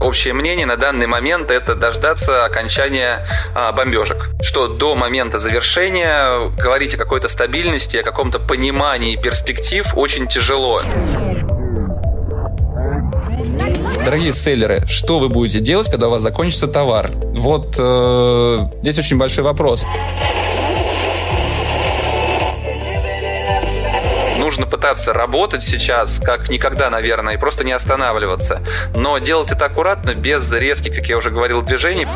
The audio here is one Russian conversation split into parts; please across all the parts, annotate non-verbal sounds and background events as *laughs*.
Общее мнение на данный момент это дождаться окончания а, бомбежек. Что до момента завершения говорить о какой-то стабильности, о каком-то понимании перспектив очень тяжело. Дорогие селлеры, что вы будете делать, когда у вас закончится товар? Вот э, здесь очень большой вопрос. Нужно пытаться работать сейчас как никогда, наверное, и просто не останавливаться. Но делать это аккуратно, без резких, как я уже говорил, движений.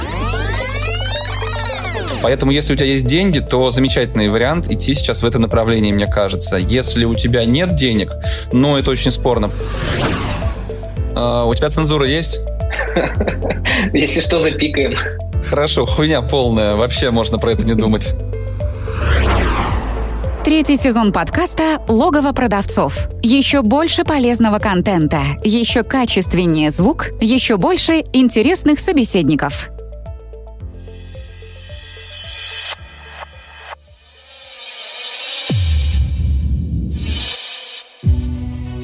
Поэтому, если у тебя есть деньги, то замечательный вариант идти сейчас в это направление, мне кажется. Если у тебя нет денег, ну, это очень спорно. А, у тебя цензура есть? *laughs* Если что, запикаем. Хорошо, хуйня полная. Вообще можно про это не думать. Третий сезон подкаста «Логово продавцов». Еще больше полезного контента, еще качественнее звук, еще больше интересных собеседников.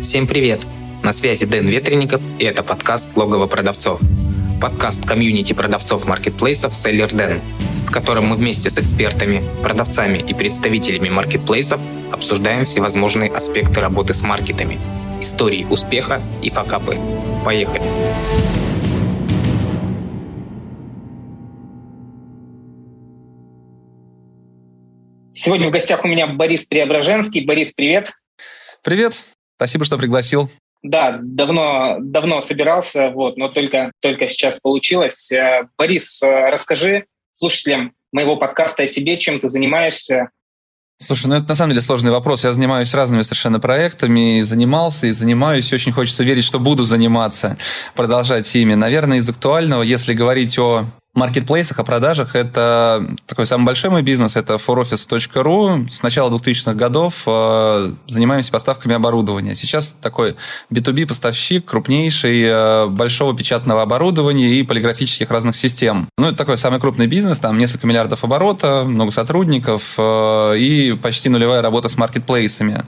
Всем привет! На связи Дэн Ветренников, и это подкаст «Логово продавцов». Подкаст комьюнити продавцов маркетплейсов «Селлер Дэн», в котором мы вместе с экспертами, продавцами и представителями маркетплейсов обсуждаем всевозможные аспекты работы с маркетами, истории успеха и факапы. Поехали! Сегодня в гостях у меня Борис Преображенский. Борис, привет. Привет. Спасибо, что пригласил. Да, давно, давно собирался, вот, но только, только сейчас получилось. Э, Борис, э, расскажи слушателям моего подкаста о себе, чем ты занимаешься. Слушай, ну это на самом деле сложный вопрос. Я занимаюсь разными совершенно проектами, занимался, и занимаюсь. Очень хочется верить, что буду заниматься, продолжать ими. Наверное, из актуального, если говорить о маркетплейсах, о продажах. Это такой самый большой мой бизнес, это foroffice.ru. С начала 2000-х годов э, занимаемся поставками оборудования. Сейчас такой B2B поставщик, крупнейший, э, большого печатного оборудования и полиграфических разных систем. Ну, это такой самый крупный бизнес, там несколько миллиардов оборота, много сотрудников э, и почти нулевая работа с маркетплейсами.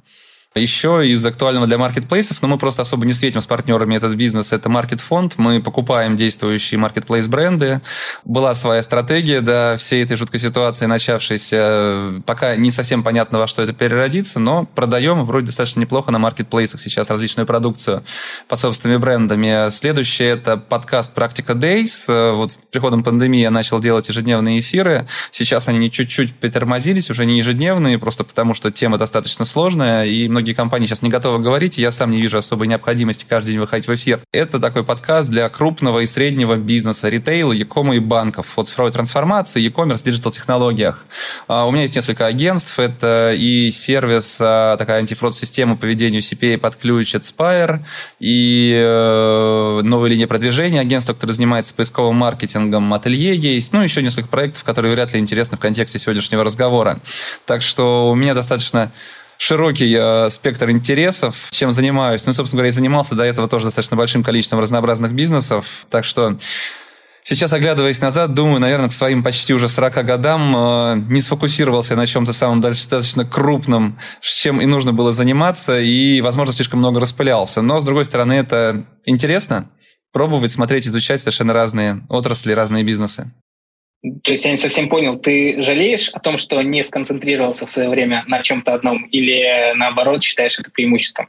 Еще из актуального для маркетплейсов, но мы просто особо не светим с партнерами этот бизнес, это маркетфонд. Мы покупаем действующие маркетплейс-бренды. Была своя стратегия до всей этой жуткой ситуации, начавшейся. Пока не совсем понятно, во что это переродится, но продаем вроде достаточно неплохо на маркетплейсах сейчас различную продукцию под собственными брендами. Следующее – это подкаст «Практика Days». Вот с приходом пандемии я начал делать ежедневные эфиры. Сейчас они чуть-чуть притормозились, уже не ежедневные, просто потому что тема достаточно сложная, и многие компании сейчас не готовы говорить, я сам не вижу особой необходимости каждый день выходить в эфир. Это такой подкаст для крупного и среднего бизнеса, ритейла, якома и банков. Вот цифровой трансформации, e-commerce, диджитал-технологиях. А, у меня есть несколько агентств. Это и сервис, а, такая антифрод-система по ведению CPA под ключ от Spire, и э, новая линия продвижения, агентство, которое занимается поисковым маркетингом, ателье есть, ну, еще несколько проектов, которые вряд ли интересны в контексте сегодняшнего разговора. Так что у меня достаточно широкий э, спектр интересов, чем занимаюсь. Ну, собственно говоря, я занимался до этого тоже достаточно большим количеством разнообразных бизнесов. Так что Сейчас, оглядываясь назад, думаю, наверное, к своим почти уже 40 годам э, не сфокусировался на чем-то самом достаточно крупном, чем и нужно было заниматься, и, возможно, слишком много распылялся. Но, с другой стороны, это интересно пробовать, смотреть, изучать совершенно разные отрасли, разные бизнесы. То есть я не совсем понял, ты жалеешь о том, что не сконцентрировался в свое время на чем-то одном, или наоборот считаешь это преимуществом?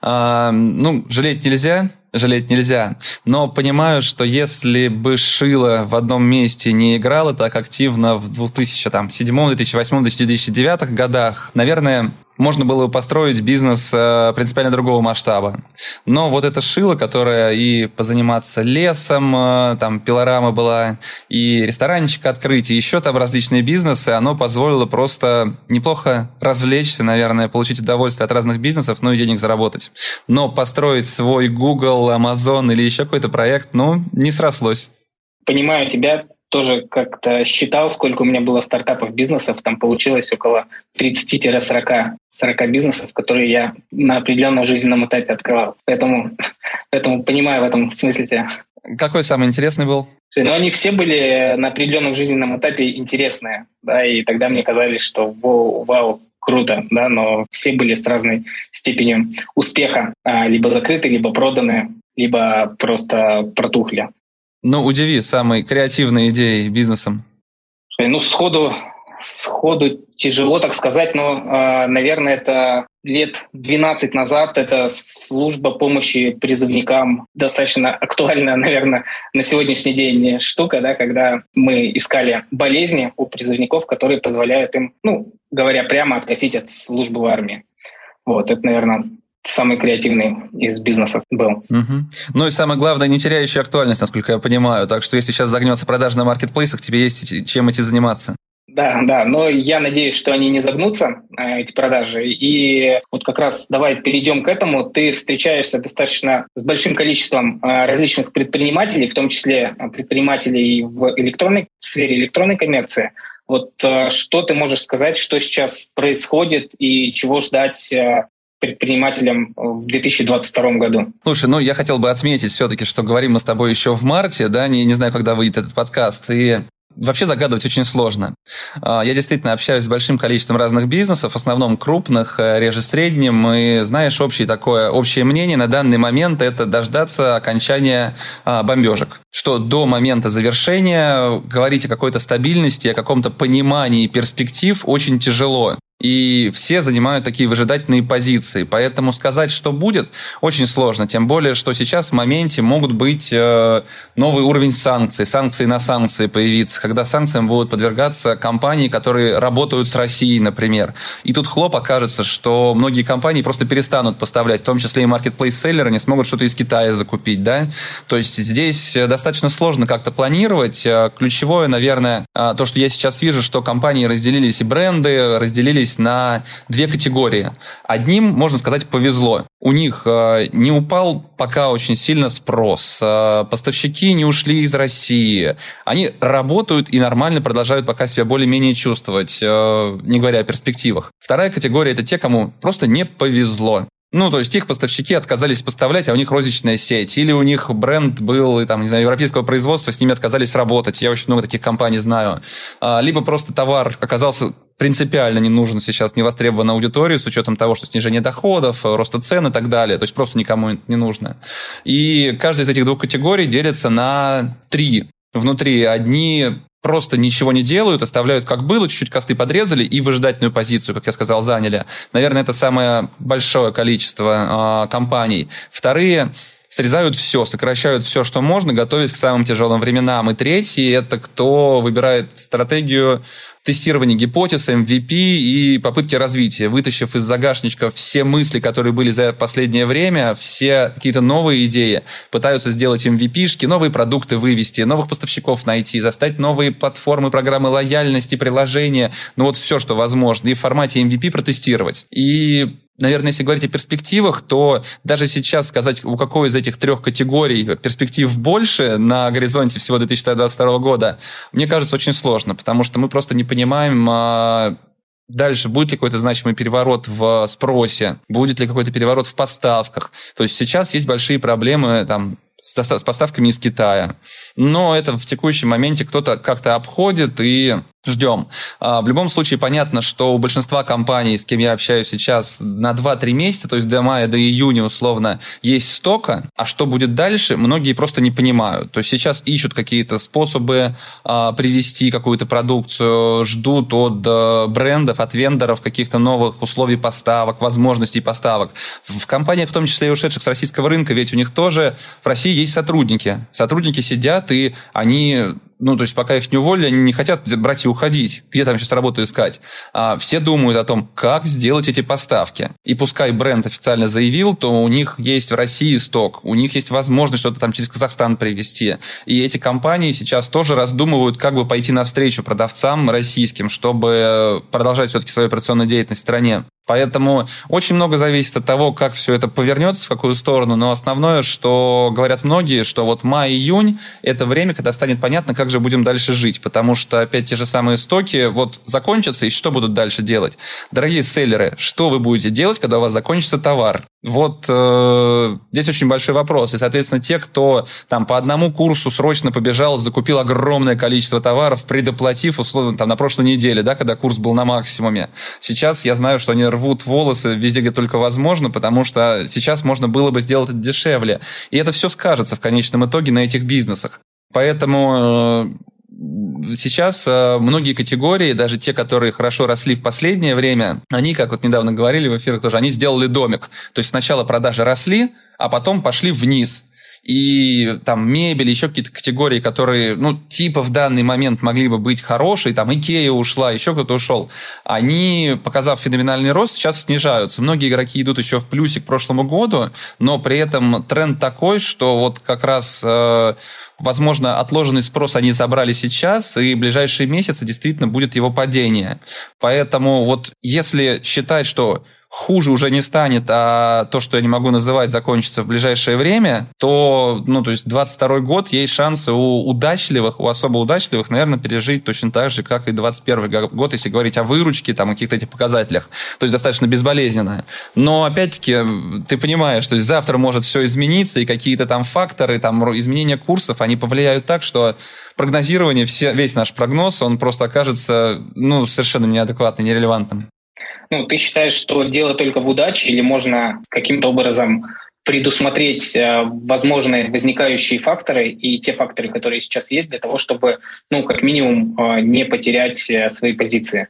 А, ну, жалеть нельзя, жалеть нельзя. Но понимаю, что если бы Шила в одном месте не играла так активно в 2007, 2008, 2009 годах, наверное, можно было бы построить бизнес э, принципиально другого масштаба. Но вот это шило, которое и позаниматься лесом, э, там пилорама была, и ресторанчик открыть, и еще там различные бизнесы, оно позволило просто неплохо развлечься, наверное, получить удовольствие от разных бизнесов, ну и денег заработать. Но построить свой Google, Amazon или еще какой-то проект, ну, не срослось. Понимаю тебя, тоже как-то считал, сколько у меня было стартапов, бизнесов, там получилось около 30-40 40 бизнесов, которые я на определенном жизненном этапе открывал. Поэтому, *laughs* поэтому понимаю в этом смысле тебя. Какой самый интересный был? Ну, они все были на определенном жизненном этапе интересные, да, и тогда мне казались, что вау, вау круто, да, но все были с разной степенью успеха, а, либо закрыты, либо проданы, либо просто протухли. Ну, удиви, самые креативные идеи бизнесом. Ну, сходу, сходу тяжело так сказать, но, а, наверное, это лет 12 назад эта служба помощи призывникам достаточно актуальная, *laughs* наверное, на сегодняшний день штука, да, когда мы искали болезни у призывников, которые позволяют им, ну, говоря прямо, откосить от службы в армии. Вот, это, наверное, самый креативный из бизнесов был. Угу. Ну и самое главное, не теряющий актуальность, насколько я понимаю. Так что если сейчас загнется продажа на маркетплейсах, тебе есть чем этим заниматься. Да, да, но я надеюсь, что они не загнутся, э, эти продажи. И вот как раз давай перейдем к этому. Ты встречаешься достаточно с большим количеством э, различных предпринимателей, в том числе э, предпринимателей в электронной в сфере электронной коммерции. Вот что ты можешь сказать, что сейчас происходит и чего ждать предпринимателям в 2022 году. Слушай, ну я хотел бы отметить все-таки, что говорим мы с тобой еще в марте, да, не, не знаю, когда выйдет этот подкаст, и Вообще загадывать очень сложно. А, я действительно общаюсь с большим количеством разных бизнесов, в основном крупных, э, реже средним. И знаешь, общее такое, общее мнение на данный момент – это дождаться окончания а, бомбежек. Что до момента завершения говорить о какой-то стабильности, о каком-то понимании перспектив очень тяжело. И все занимают такие выжидательные позиции. Поэтому сказать, что будет, очень сложно. Тем более, что сейчас в моменте могут быть э, новый уровень санкций, санкции на санкции появиться, когда санкциям будут подвергаться компании, которые работают с Россией, например. И тут хлоп окажется, что многие компании просто перестанут поставлять, в том числе и маркетплейс-селлеры не смогут что-то из Китая закупить. Да? То есть здесь достаточно сложно как-то планировать. Э, ключевое, наверное, э, то, что я сейчас вижу, что компании разделились и бренды, разделились разделились на две категории. Одним, можно сказать, повезло. У них э, не упал пока очень сильно спрос. Э, поставщики не ушли из России. Они работают и нормально продолжают пока себя более-менее чувствовать, э, не говоря о перспективах. Вторая категория – это те, кому просто не повезло. Ну, то есть их поставщики отказались поставлять, а у них розничная сеть. Или у них бренд был, там, не знаю, европейского производства, с ними отказались работать. Я очень много таких компаний знаю. А, либо просто товар оказался принципиально не нужен сейчас невостребованной аудитории с учетом того, что снижение доходов, роста цен и так далее. То есть просто никому не нужно. И каждая из этих двух категорий делится на три. Внутри одни просто ничего не делают, оставляют как было, чуть-чуть косты подрезали и выжидательную позицию, как я сказал, заняли. Наверное, это самое большое количество э, компаний. Вторые срезают все, сокращают все, что можно, готовясь к самым тяжелым временам. И третий – это кто выбирает стратегию тестирования гипотез, MVP и попытки развития, вытащив из загашничка все мысли, которые были за последнее время, все какие-то новые идеи, пытаются сделать MVP-шки, новые продукты вывести, новых поставщиков найти, застать новые платформы, программы лояльности, приложения, ну вот все, что возможно, и в формате MVP протестировать. И наверное, если говорить о перспективах, то даже сейчас сказать, у какой из этих трех категорий перспектив больше на горизонте всего 2022 года, мне кажется, очень сложно, потому что мы просто не понимаем, а, Дальше будет ли какой-то значимый переворот в спросе, будет ли какой-то переворот в поставках. То есть сейчас есть большие проблемы там, с, поставками из Китая. Но это в текущем моменте кто-то как-то обходит и ждем. А, в любом случае понятно, что у большинства компаний, с кем я общаюсь сейчас, на 2-3 месяца, то есть до мая, до июня условно, есть стока, а что будет дальше, многие просто не понимают. То есть сейчас ищут какие-то способы а, привести какую-то продукцию, ждут от а, брендов, от вендоров каких-то новых условий поставок, возможностей поставок. В компаниях, в том числе и ушедших с российского рынка, ведь у них тоже в России есть сотрудники. Сотрудники сидят, и они ну, то есть пока их не уволили, они не хотят брать и уходить. Где там сейчас работу искать? А все думают о том, как сделать эти поставки. И пускай бренд официально заявил, то у них есть в России сток, у них есть возможность что-то там через Казахстан привезти. И эти компании сейчас тоже раздумывают, как бы пойти навстречу продавцам российским, чтобы продолжать все-таки свою операционную деятельность в стране. Поэтому очень много зависит от того, как все это повернется, в какую сторону. Но основное, что говорят многие, что вот май-июнь – это время, когда станет понятно, как же будем дальше жить. Потому что опять те же самые стоки вот закончатся, и что будут дальше делать? Дорогие селлеры, что вы будете делать, когда у вас закончится товар? Вот э, здесь очень большой вопрос. И, соответственно, те, кто там по одному курсу срочно побежал, закупил огромное количество товаров, предоплатив, условно, там на прошлой неделе, да, когда курс был на максимуме. Сейчас я знаю, что они рвут волосы везде, где только возможно, потому что сейчас можно было бы сделать это дешевле. И это все скажется в конечном итоге на этих бизнесах. Поэтому э, сейчас э, многие категории, даже те, которые хорошо росли в последнее время, они, как вот недавно говорили в эфирах тоже, они сделали домик. То есть сначала продажи росли, а потом пошли вниз и там мебель, еще какие-то категории, которые, ну, типа в данный момент могли бы быть хорошие, там Икея ушла, еще кто-то ушел, они, показав феноменальный рост, сейчас снижаются. Многие игроки идут еще в плюсе к прошлому году, но при этом тренд такой, что вот как раз, э, возможно, отложенный спрос они забрали сейчас, и в ближайшие месяцы действительно будет его падение. Поэтому вот если считать, что хуже уже не станет, а то, что я не могу называть, закончится в ближайшее время, то, ну, то есть 22 год есть шансы у удачливых, у особо удачливых, наверное, пережить точно так же, как и 21 год, если говорить о выручке, там, о каких-то этих показателях. То есть достаточно безболезненно. Но, опять-таки, ты понимаешь, что завтра может все измениться, и какие-то там факторы, там, изменения курсов, они повлияют так, что прогнозирование, все, весь наш прогноз, он просто окажется, ну, совершенно неадекватным, нерелевантным. Ну, ты считаешь, что дело только в удаче или можно каким-то образом предусмотреть э, возможные возникающие факторы и те факторы, которые сейчас есть, для того, чтобы, ну, как минимум, э, не потерять э, свои позиции?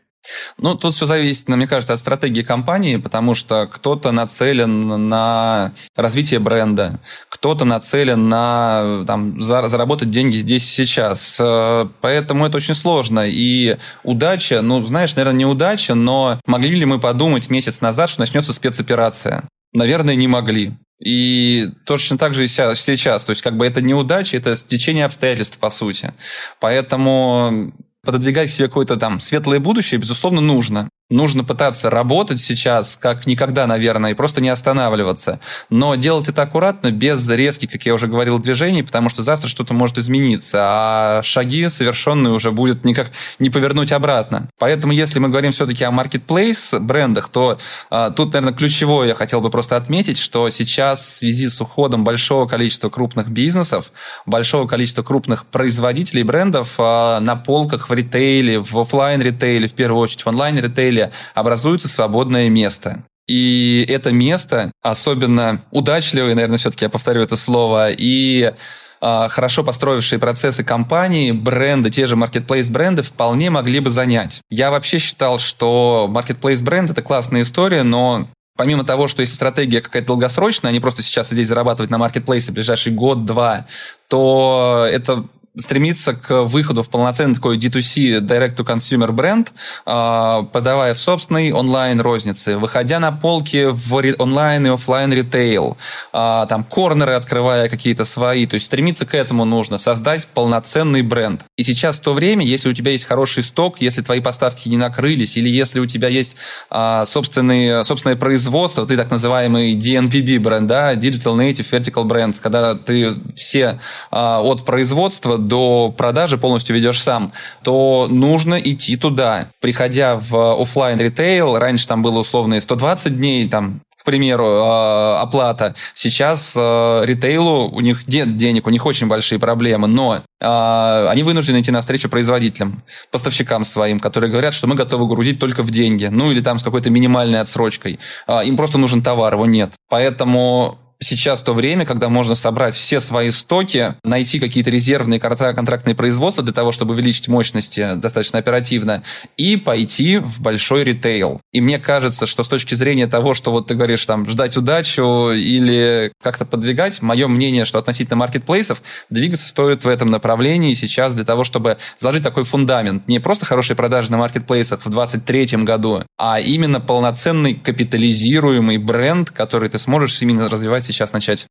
Ну, тут все зависит, мне кажется, от стратегии компании, потому что кто-то нацелен на развитие бренда, кто-то нацелен на там, заработать деньги здесь и сейчас. Э, поэтому это очень сложно. И удача, ну, знаешь, наверное, не удача, но могли ли мы подумать месяц назад, что начнется спецоперация? Наверное, не могли. И точно так же и сейчас. То есть, как бы это неудача, это стечение обстоятельств, по сути. Поэтому пододвигать к себе какое-то там светлое будущее, безусловно, нужно нужно пытаться работать сейчас как никогда, наверное, и просто не останавливаться. Но делать это аккуратно, без резких, как я уже говорил, движений, потому что завтра что-то может измениться, а шаги совершенные уже будет никак не повернуть обратно. Поэтому, если мы говорим все-таки о marketplace брендах, то а, тут, наверное, ключевое я хотел бы просто отметить, что сейчас в связи с уходом большого количества крупных бизнесов, большого количества крупных производителей брендов а, на полках в ритейле, в офлайн ритейле в первую очередь, в онлайн-ритейле, деле образуется свободное место. И это место, особенно удачливое, наверное, все-таки я повторю это слово, и а, хорошо построившие процессы компании, бренды, те же marketplace бренды вполне могли бы занять. Я вообще считал, что marketplace бренд это классная история, но Помимо того, что если стратегия какая-то долгосрочная, они просто сейчас здесь зарабатывать на маркетплейсе ближайший год-два, то это стремиться к выходу в полноценный такой D2C, direct-to-consumer бренд, а, подавая в собственной онлайн-рознице, выходя на полки в онлайн и офлайн ритейл, а, там корнеры открывая какие-то свои, то есть стремиться к этому нужно, создать полноценный бренд. И сейчас то время, если у тебя есть хороший сток, если твои поставки не накрылись, или если у тебя есть а, собственные, собственное производство, ты так называемый DNVB бренд, да, Digital Native Vertical Brands, когда ты все от производства до продажи полностью ведешь сам, то нужно идти туда. Приходя в офлайн ритейл, раньше там было условные 120 дней, там к примеру, э, оплата. Сейчас э, ритейлу у них нет денег, у них очень большие проблемы, но э, они вынуждены идти навстречу производителям, поставщикам своим, которые говорят, что мы готовы грузить только в деньги, ну или там с какой-то минимальной отсрочкой. Им просто нужен товар, его нет. Поэтому сейчас то время, когда можно собрать все свои стоки, найти какие-то резервные контрактные производства для того, чтобы увеличить мощности достаточно оперативно, и пойти в большой ритейл. И мне кажется, что с точки зрения того, что вот ты говоришь, там, ждать удачу или как-то подвигать, мое мнение, что относительно маркетплейсов двигаться стоит в этом направлении сейчас для того, чтобы заложить такой фундамент. Не просто хорошие продажи на маркетплейсах в 2023 году, а именно полноценный капитализируемый бренд, который ты сможешь именно развивать сейчас начать?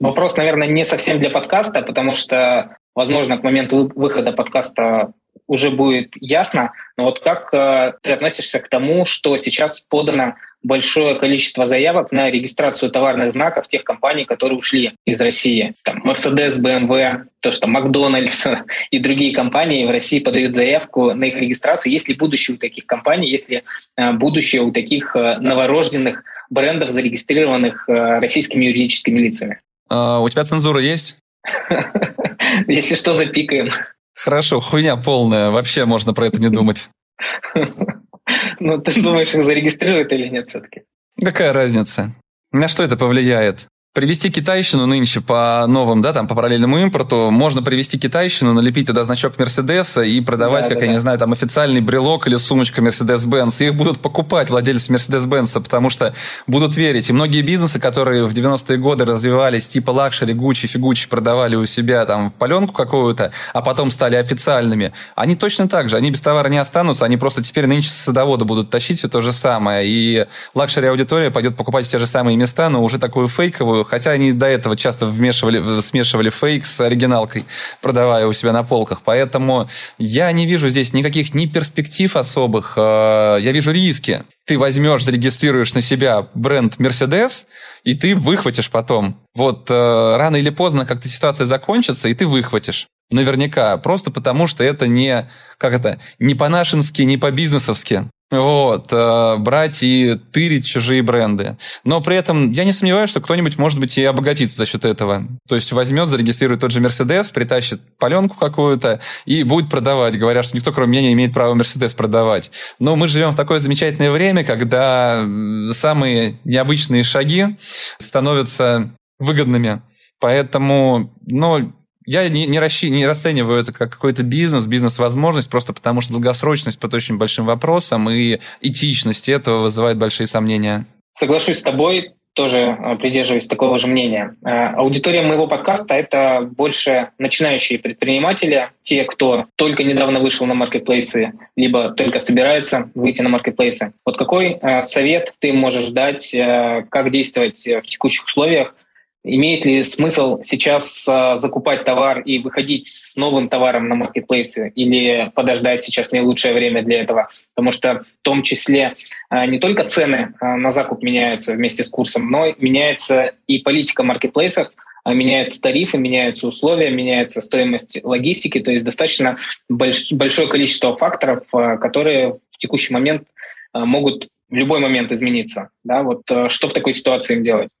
Вопрос, наверное, не совсем для подкаста, потому что, возможно, к моменту выхода подкаста уже будет ясно. Но вот как э, ты относишься к тому, что сейчас подано большое количество заявок на регистрацию товарных знаков тех компаний, которые ушли из России. Там Mercedes, BMW, то, что Макдональдс *laughs* и другие компании в России подают заявку на их регистрацию. Есть ли будущее у таких компаний, есть ли э, будущее у таких э, новорожденных брендов, зарегистрированных э, российскими юридическими лицами? А, у тебя цензура есть? *laughs* Если что, запикаем. Хорошо, хуйня полная. Вообще можно про это не думать. *laughs* Ну, ты думаешь, их зарегистрируют или нет все-таки? Какая разница? На что это повлияет? Привести китайщину нынче по новым, да, там, по параллельному импорту, можно привести китайщину, налепить туда значок Мерседеса и продавать, да, как да, я да. не знаю, там, официальный брелок или сумочка Mercedes-Benz. Их будут покупать владельцы Mercedes-Benz, потому что будут верить. И многие бизнесы, которые в 90-е годы развивались, типа luxury, Gucci, Фигуччи, продавали у себя там паленку какую-то, а потом стали официальными, они точно так же, они без товара не останутся, они просто теперь нынче с Садовода будут тащить все то же самое. И luxury-аудитория пойдет покупать в те же самые места, но уже такую фейковую, хотя они до этого часто вмешивали, смешивали фейк с оригиналкой, продавая у себя на полках. Поэтому я не вижу здесь никаких ни перспектив особых, э, я вижу риски. Ты возьмешь, зарегистрируешь на себя бренд Mercedes, и ты выхватишь потом. Вот э, рано или поздно как-то ситуация закончится, и ты выхватишь. Наверняка. Просто потому, что это не, как это, не по-нашенски, не по-бизнесовски. Вот, э, брать и тырить чужие бренды. Но при этом я не сомневаюсь, что кто-нибудь, может быть, и обогатится за счет этого. То есть возьмет, зарегистрирует тот же Мерседес, притащит паленку какую-то и будет продавать, говоря, что никто, кроме меня, не имеет права Мерседес продавать. Но мы живем в такое замечательное время, когда самые необычные шаги становятся выгодными. Поэтому, ну, я не, не, расщи, не расцениваю это как какой-то бизнес, бизнес-возможность, просто потому что долгосрочность под очень большим вопросом и этичность этого вызывает большие сомнения. Соглашусь с тобой, тоже э, придерживаюсь такого же мнения. Э, аудитория моего подкаста — это больше начинающие предприниматели, те, кто только недавно вышел на маркетплейсы, либо только собирается выйти на маркетплейсы. Вот какой э, совет ты можешь дать, как действовать в текущих условиях, Имеет ли смысл сейчас а, закупать товар и выходить с новым товаром на маркетплейсы или подождать сейчас не лучшее время для этого? Потому что в том числе а, не только цены а, на закуп меняются вместе с курсом, но меняется и политика маркетплейсов, меняются тарифы, меняются условия, меняется стоимость логистики, то есть достаточно больш большое количество факторов, которые в текущий момент могут в любой момент измениться. Да? Вот что в такой ситуации им делать?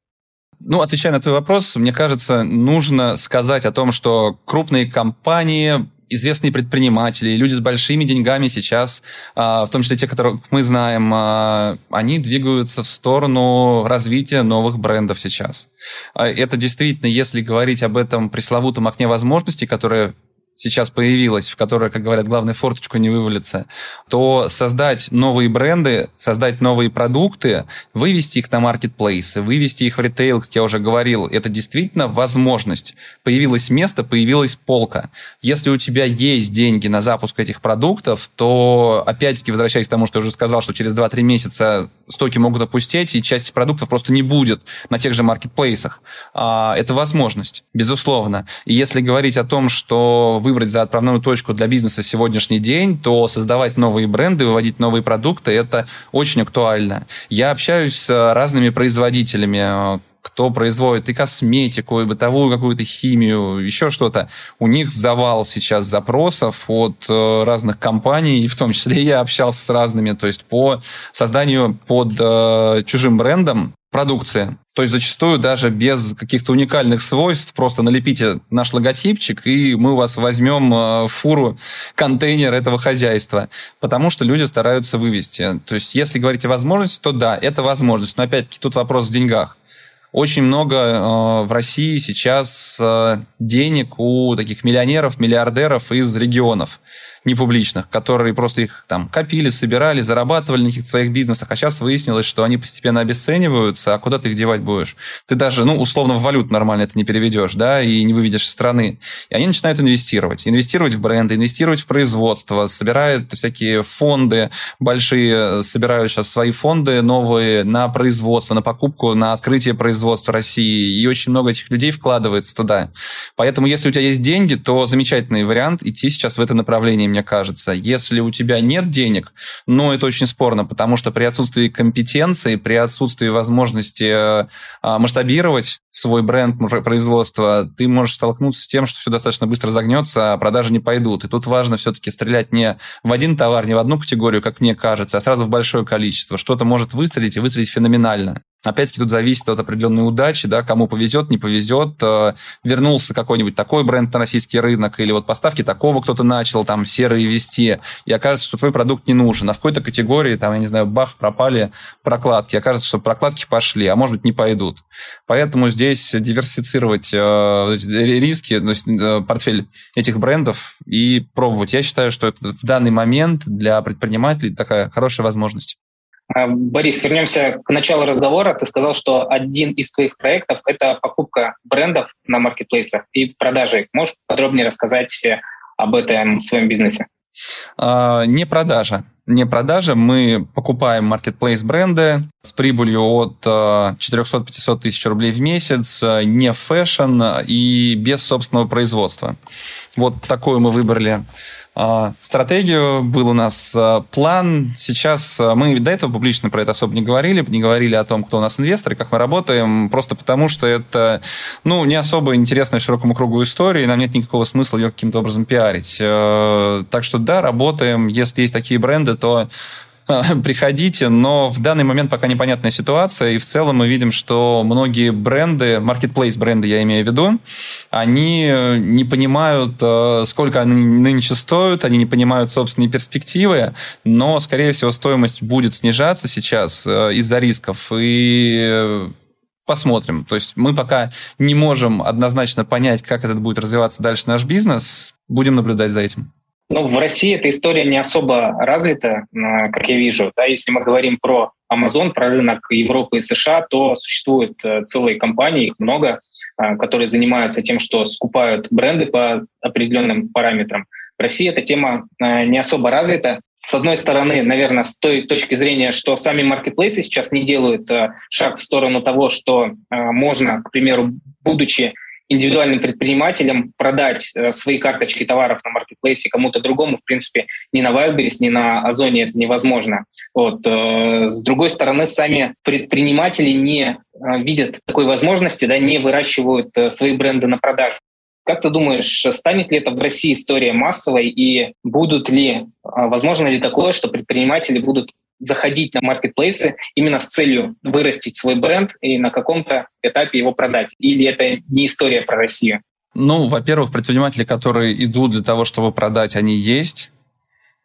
Ну, отвечая на твой вопрос, мне кажется, нужно сказать о том, что крупные компании известные предприниматели, люди с большими деньгами сейчас, а, в том числе те, которых мы знаем, а, они двигаются в сторону развития новых брендов сейчас. А, это действительно, если говорить об этом пресловутом окне возможностей, которое сейчас появилась, в которой, как говорят, главное форточку не вывалится, то создать новые бренды, создать новые продукты, вывести их на маркетплейсы, вывести их в ритейл, как я уже говорил, это действительно возможность. Появилось место, появилась полка. Если у тебя есть деньги на запуск этих продуктов, то, опять-таки, возвращаясь к тому, что я уже сказал, что через 2-3 месяца стоки могут опустить, и части продуктов просто не будет на тех же маркетплейсах. А, это возможность, безусловно. И если говорить о том, что выбрать за отправную точку для бизнеса сегодняшний день, то создавать новые бренды, выводить новые продукты – это очень актуально. Я общаюсь с разными производителями, кто производит и косметику, и бытовую какую-то химию, еще что-то. У них завал сейчас запросов от э, разных компаний, и в том числе я общался с разными, то есть по созданию под э, чужим брендом продукции. То есть зачастую даже без каких-то уникальных свойств просто налепите наш логотипчик, и мы у вас возьмем э, фуру, контейнер этого хозяйства. Потому что люди стараются вывести. То есть если говорить о возможности, то да, это возможность. Но опять-таки тут вопрос в деньгах. Очень много э, в России сейчас э, денег у таких миллионеров, миллиардеров из регионов непубличных, которые просто их там копили, собирали, зарабатывали на каких-то своих бизнесах, а сейчас выяснилось, что они постепенно обесцениваются, а куда ты их девать будешь? Ты даже, ну, условно, в валют нормально это не переведешь, да, и не выведешь из страны. И они начинают инвестировать. Инвестировать в бренды, инвестировать в производство, собирают всякие фонды большие, собирают сейчас свои фонды новые на производство, на покупку, на открытие производства России. И очень много этих людей вкладывается туда. Поэтому, если у тебя есть деньги, то замечательный вариант идти сейчас в это направление мне кажется. Если у тебя нет денег, ну, это очень спорно, потому что при отсутствии компетенции, при отсутствии возможности а, масштабировать свой бренд производства, ты можешь столкнуться с тем, что все достаточно быстро загнется, а продажи не пойдут. И тут важно все-таки стрелять не в один товар, не в одну категорию, как мне кажется, а сразу в большое количество. Что-то может выстрелить и выстрелить феноменально. Опять-таки тут зависит от определенной удачи, да, кому повезет, не повезет. Э, вернулся какой-нибудь такой бренд на российский рынок, или вот поставки такого кто-то начал там серые вести, и окажется, что твой продукт не нужен. А в какой-то категории, там, я не знаю, бах, пропали прокладки. Окажется, что прокладки пошли, а может быть, не пойдут. Поэтому здесь диверсифицировать э, риски, то есть э, портфель этих брендов и пробовать. Я считаю, что это в данный момент для предпринимателей такая хорошая возможность. А, Борис, вернемся к началу разговора. Ты сказал, что один из твоих проектов – это покупка брендов на маркетплейсах и продажи их. Можешь подробнее рассказать об этом в своем бизнесе? А, не продажа. Не продажа. Мы покупаем marketplace бренды с прибылью от 400-500 тысяч рублей в месяц, не fashion и без собственного производства. Вот такую мы выбрали стратегию, был у нас а, план. Сейчас а, мы до этого публично про это особо не говорили, не говорили о том, кто у нас инвесторы, как мы работаем, просто потому что это ну, не особо интересная широкому кругу история, нам нет никакого смысла ее каким-то образом пиарить. Так что да, работаем. Если есть такие бренды, то *laughs* приходите, но в данный момент пока непонятная ситуация, и в целом мы видим, что многие бренды, marketplace бренды я имею в виду, они э, не понимают, э, сколько они нынче стоят, они не понимают собственные перспективы, но, скорее всего, стоимость будет снижаться сейчас э, из-за рисков, и посмотрим. То есть мы пока не можем однозначно понять, как этот будет развиваться дальше наш бизнес, будем наблюдать за этим. Ну, в России эта история не особо развита, как я вижу. Да, если мы говорим про Amazon, про рынок Европы и США, то существуют э, целые компании, их много, э, которые занимаются тем, что скупают бренды по определенным параметрам. В России эта тема э, не особо развита. С одной стороны, наверное, с той точки зрения, что сами маркетплейсы сейчас не делают шаг в сторону того, что можно, к примеру, будучи индивидуальным предпринимателям продать э, свои карточки товаров на маркетплейсе кому-то другому, в принципе, ни на Wildberries, ни на Озоне это невозможно. Вот. Э, с другой стороны, сами предприниматели не э, видят такой возможности, да, не выращивают свои бренды на продажу. Как ты думаешь, станет ли это в России история массовой и будут ли, возможно ли такое, что предприниматели будут заходить на маркетплейсы именно с целью вырастить свой бренд и на каком-то этапе его продать? Или это не история про Россию? Ну, во-первых, предприниматели, которые идут для того, чтобы продать, они есть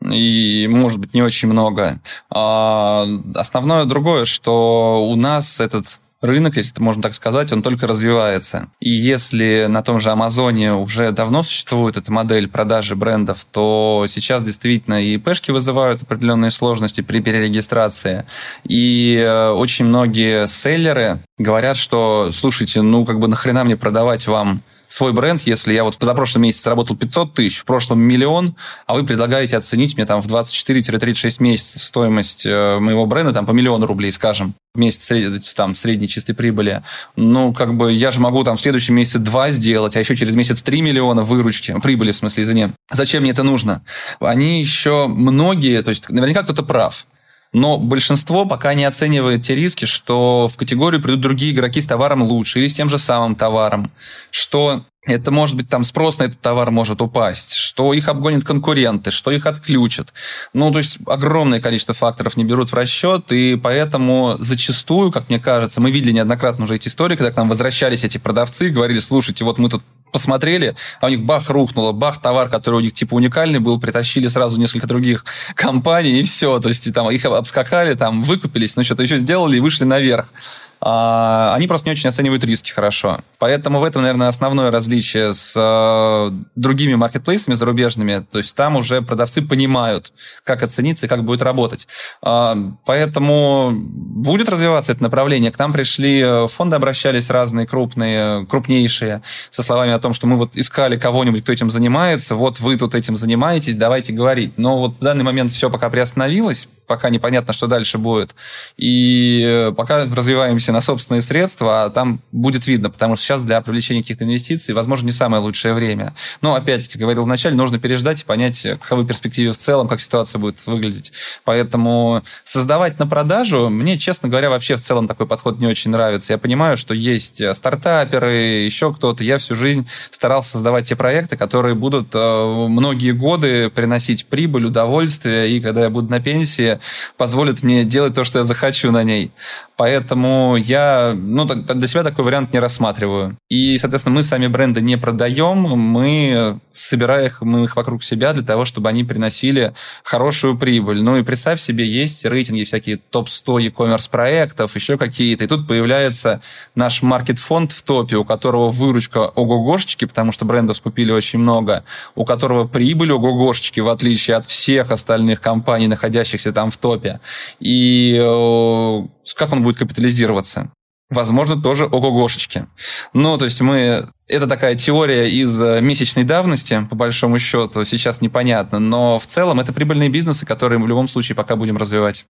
и, может быть, не очень много. А основное другое, что у нас этот рынок, если это можно так сказать, он только развивается. И если на том же Амазоне уже давно существует эта модель продажи брендов, то сейчас действительно и пешки вызывают определенные сложности при перерегистрации. И э, очень многие селлеры говорят, что, слушайте, ну как бы нахрена мне продавать вам свой бренд, если я вот за прошлый месяц заработал 500 тысяч, в прошлом миллион, а вы предлагаете оценить мне там в 24-36 месяцев стоимость э, моего бренда там по миллиону рублей, скажем, в месяц там средней чистой прибыли. Ну, как бы я же могу там в следующем месяце 2 сделать, а еще через месяц 3 миллиона выручки, прибыли, в смысле, извини. Зачем мне это нужно? Они еще многие, то есть наверняка кто-то прав, но большинство пока не оценивает те риски, что в категорию придут другие игроки с товаром лучше или с тем же самым товаром, что это может быть там спрос на этот товар может упасть, что их обгонят конкуренты, что их отключат. Ну, то есть огромное количество факторов не берут в расчет, и поэтому зачастую, как мне кажется, мы видели неоднократно уже эти истории, когда к нам возвращались эти продавцы и говорили, слушайте, вот мы тут посмотрели, а у них бах рухнуло, бах товар, который у них типа уникальный был, притащили сразу несколько других *laughs* компаний, и все. То есть там их обскакали, там выкупились, ну что-то еще сделали и вышли наверх. А, они просто не очень оценивают риски хорошо. Поэтому в этом, наверное, основное различие с а, другими маркетплейсами зарубежными. То есть там уже продавцы понимают, как оцениться и как будет работать. А, поэтому будет развиваться это направление. К нам пришли э, фонды, обращались разные крупные, крупнейшие, со словами о том, что мы вот искали кого-нибудь, кто этим занимается, вот вы тут этим занимаетесь, давайте говорить. Но вот в данный момент все пока приостановилось, пока непонятно, что дальше будет. И э, пока развиваемся на собственные средства, а там будет видно, потому что сейчас для привлечения каких-то инвестиций, возможно, не самое лучшее время. Но, опять, как говорил вначале, нужно переждать и понять, каковы перспективы в целом, как ситуация будет выглядеть. Поэтому создавать на продажу, мне, честно говоря, вообще в целом такой подход не очень нравится. Я понимаю, что есть стартаперы, еще кто-то. Я всю жизнь старался создавать те проекты, которые будут э, многие годы приносить прибыль, удовольствие, и когда я буду на пенсии, позволит мне делать то, что я захочу на ней. Поэтому я ну, для себя такой вариант не рассматриваю. И, соответственно, мы сами бренды не продаем, мы собираем их, мы их вокруг себя для того, чтобы они приносили хорошую прибыль. Ну и представь себе, есть рейтинги всякие топ-100 e-commerce проектов, еще какие-то. И тут появляется наш маркет-фонд в топе, у которого выручка ого-гошечки, потому что брендов скупили очень много, у которого прибыль ого-гошечки, в отличие от всех остальных компаний, находящихся там в топе. И э, как он будет капитализироваться? Возможно, тоже ого-гошечки. Ну, то есть мы... Это такая теория из э, месячной давности, по большому счету, сейчас непонятно, но в целом это прибыльные бизнесы, которые мы в любом случае пока будем развивать.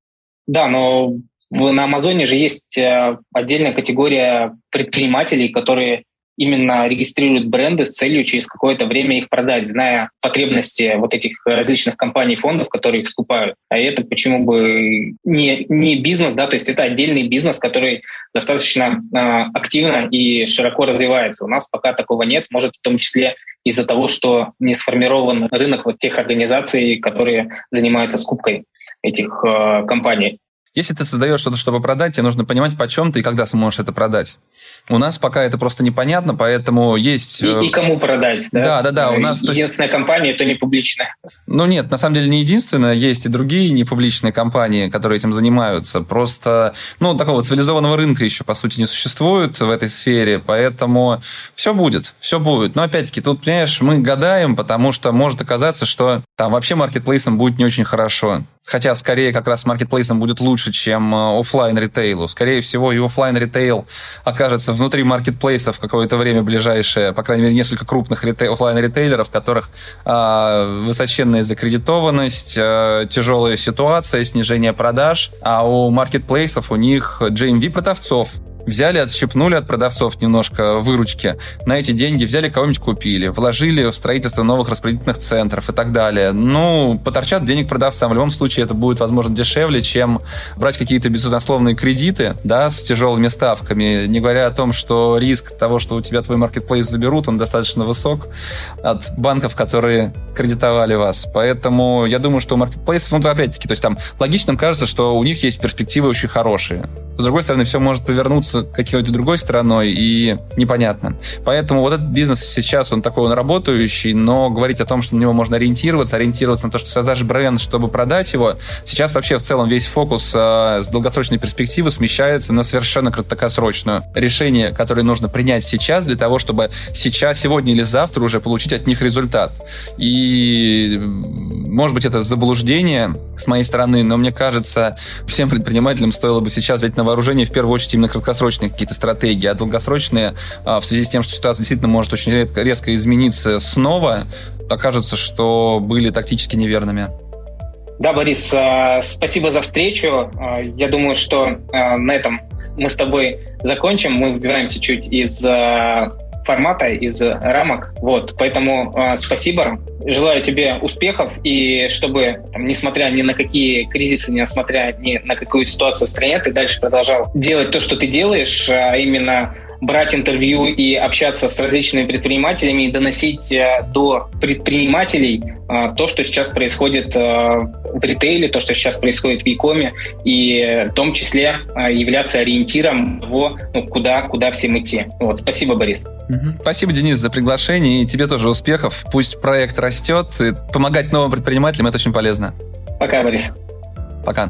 Да, но на Амазоне же есть э, отдельная категория предпринимателей, которые именно регистрируют бренды с целью через какое-то время их продать, зная потребности вот этих различных компаний, фондов, которые их скупают. А это почему бы не, не бизнес, да, то есть это отдельный бизнес, который достаточно э, активно и широко развивается. У нас пока такого нет, может в том числе из-за того, что не сформирован рынок вот тех организаций, которые занимаются скупкой этих э, компаний. Если ты создаешь что-то, чтобы продать, тебе нужно понимать, почем ты и когда сможешь это продать. У нас пока это просто непонятно, поэтому есть... И, и кому продать, да? Да, да, да. У нас, единственная есть... компания, это не публичная. Ну нет, на самом деле не единственная. Есть и другие непубличные компании, которые этим занимаются. Просто, ну, такого цивилизованного рынка еще, по сути, не существует в этой сфере, поэтому все будет, все будет. Но опять-таки, тут, понимаешь, мы гадаем, потому что может оказаться, что там вообще маркетплейсом будет не очень хорошо. Хотя, скорее, как раз маркетплейсом будет лучше, чем э, офлайн ритейлу. Скорее всего, и офлайн ритейл окажется внутри маркетплейсов какое-то время ближайшее, по крайней мере, несколько крупных офлайн ритейлеров, в которых э, высоченная закредитованность, э, тяжелая ситуация, снижение продаж, а у маркетплейсов у них GMV продавцов взяли, отщипнули от продавцов немножко выручки, на эти деньги взяли кого-нибудь купили, вложили в строительство новых распределительных центров и так далее. Ну, поторчат денег продавцам. В любом случае это будет, возможно, дешевле, чем брать какие-то безусловные кредиты, да, с тяжелыми ставками, не говоря о том, что риск того, что у тебя твой маркетплейс заберут, он достаточно высок от банков, которые кредитовали вас. Поэтому я думаю, что у маркетплейсов, ну, опять-таки, то есть там логичным кажется, что у них есть перспективы очень хорошие. С другой стороны, все может повернуться какой-то другой стороной, и непонятно. Поэтому вот этот бизнес сейчас, он такой, он работающий, но говорить о том, что на него можно ориентироваться, ориентироваться на то, что создашь бренд, чтобы продать его, сейчас вообще в целом весь фокус э, с долгосрочной перспективы смещается на совершенно краткосрочное решение, которое нужно принять сейчас для того, чтобы сейчас, сегодня или завтра уже получить от них результат. И, может быть, это заблуждение с моей стороны, но мне кажется, всем предпринимателям стоило бы сейчас взять на вооружение в первую очередь именно краткосрочные какие-то стратегии, а долгосрочные а, в связи с тем, что ситуация действительно может очень резко, резко измениться снова, окажется, что были тактически неверными. Да, Борис, а, спасибо за встречу. А, я думаю, что на этом мы с тобой закончим. Мы выбираемся чуть из формата, из рамок. Вот, поэтому э, спасибо. Желаю тебе успехов и чтобы, там, несмотря ни на какие кризисы, несмотря ни на какую ситуацию в стране, ты дальше продолжал делать то, что ты делаешь, а именно брать интервью и общаться с различными предпринимателями и доносить э, до предпринимателей э, то, что сейчас происходит э, в ритейле, то, что сейчас происходит в Якоме, и в том числе являться ориентиром того, ну, куда, куда всем идти. Вот, спасибо, Борис. Спасибо, Денис, за приглашение, и тебе тоже успехов. Пусть проект растет, и помогать новым предпринимателям – это очень полезно. Пока, Борис. Пока.